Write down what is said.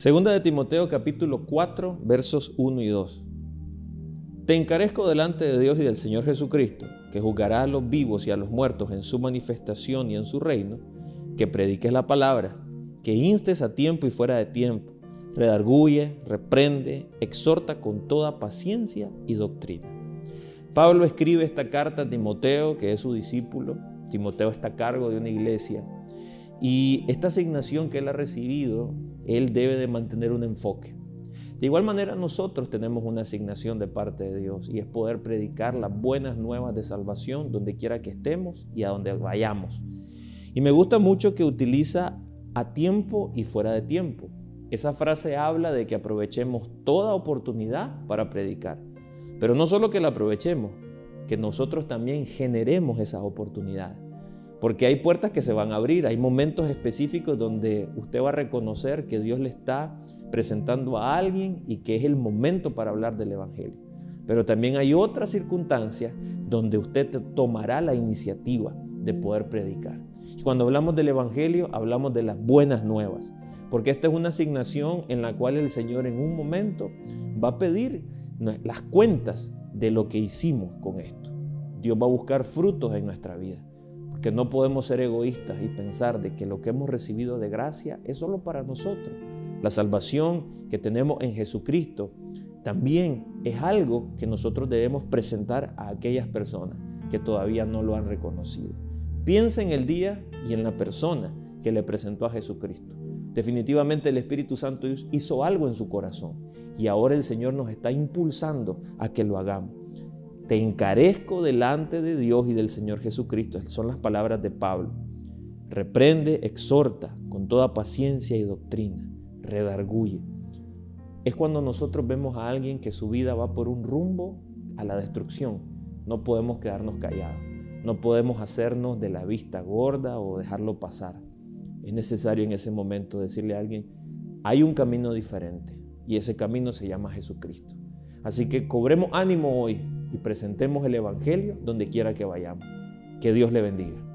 Segunda de Timoteo capítulo 4 versos 1 y 2. Te encarezco delante de Dios y del Señor Jesucristo, que juzgará a los vivos y a los muertos en su manifestación y en su reino, que prediques la palabra, que instes a tiempo y fuera de tiempo, redarguye, reprende, exhorta con toda paciencia y doctrina. Pablo escribe esta carta a Timoteo, que es su discípulo. Timoteo está a cargo de una iglesia. Y esta asignación que él ha recibido él debe de mantener un enfoque. De igual manera nosotros tenemos una asignación de parte de Dios y es poder predicar las buenas nuevas de salvación donde quiera que estemos y a donde vayamos. Y me gusta mucho que utiliza a tiempo y fuera de tiempo. Esa frase habla de que aprovechemos toda oportunidad para predicar. Pero no solo que la aprovechemos, que nosotros también generemos esas oportunidades. Porque hay puertas que se van a abrir, hay momentos específicos donde usted va a reconocer que Dios le está presentando a alguien y que es el momento para hablar del Evangelio. Pero también hay otras circunstancias donde usted tomará la iniciativa de poder predicar. Cuando hablamos del Evangelio, hablamos de las buenas nuevas, porque esta es una asignación en la cual el Señor en un momento va a pedir las cuentas de lo que hicimos con esto. Dios va a buscar frutos en nuestra vida que no podemos ser egoístas y pensar de que lo que hemos recibido de gracia es solo para nosotros. La salvación que tenemos en Jesucristo también es algo que nosotros debemos presentar a aquellas personas que todavía no lo han reconocido. Piensa en el día y en la persona que le presentó a Jesucristo. Definitivamente el Espíritu Santo hizo algo en su corazón y ahora el Señor nos está impulsando a que lo hagamos. Te encarezco delante de Dios y del Señor Jesucristo. Son las palabras de Pablo. Reprende, exhorta con toda paciencia y doctrina. Redarguye. Es cuando nosotros vemos a alguien que su vida va por un rumbo a la destrucción. No podemos quedarnos callados. No podemos hacernos de la vista gorda o dejarlo pasar. Es necesario en ese momento decirle a alguien, hay un camino diferente y ese camino se llama Jesucristo. Así que cobremos ánimo hoy y presentemos el Evangelio donde quiera que vayamos. Que Dios le bendiga.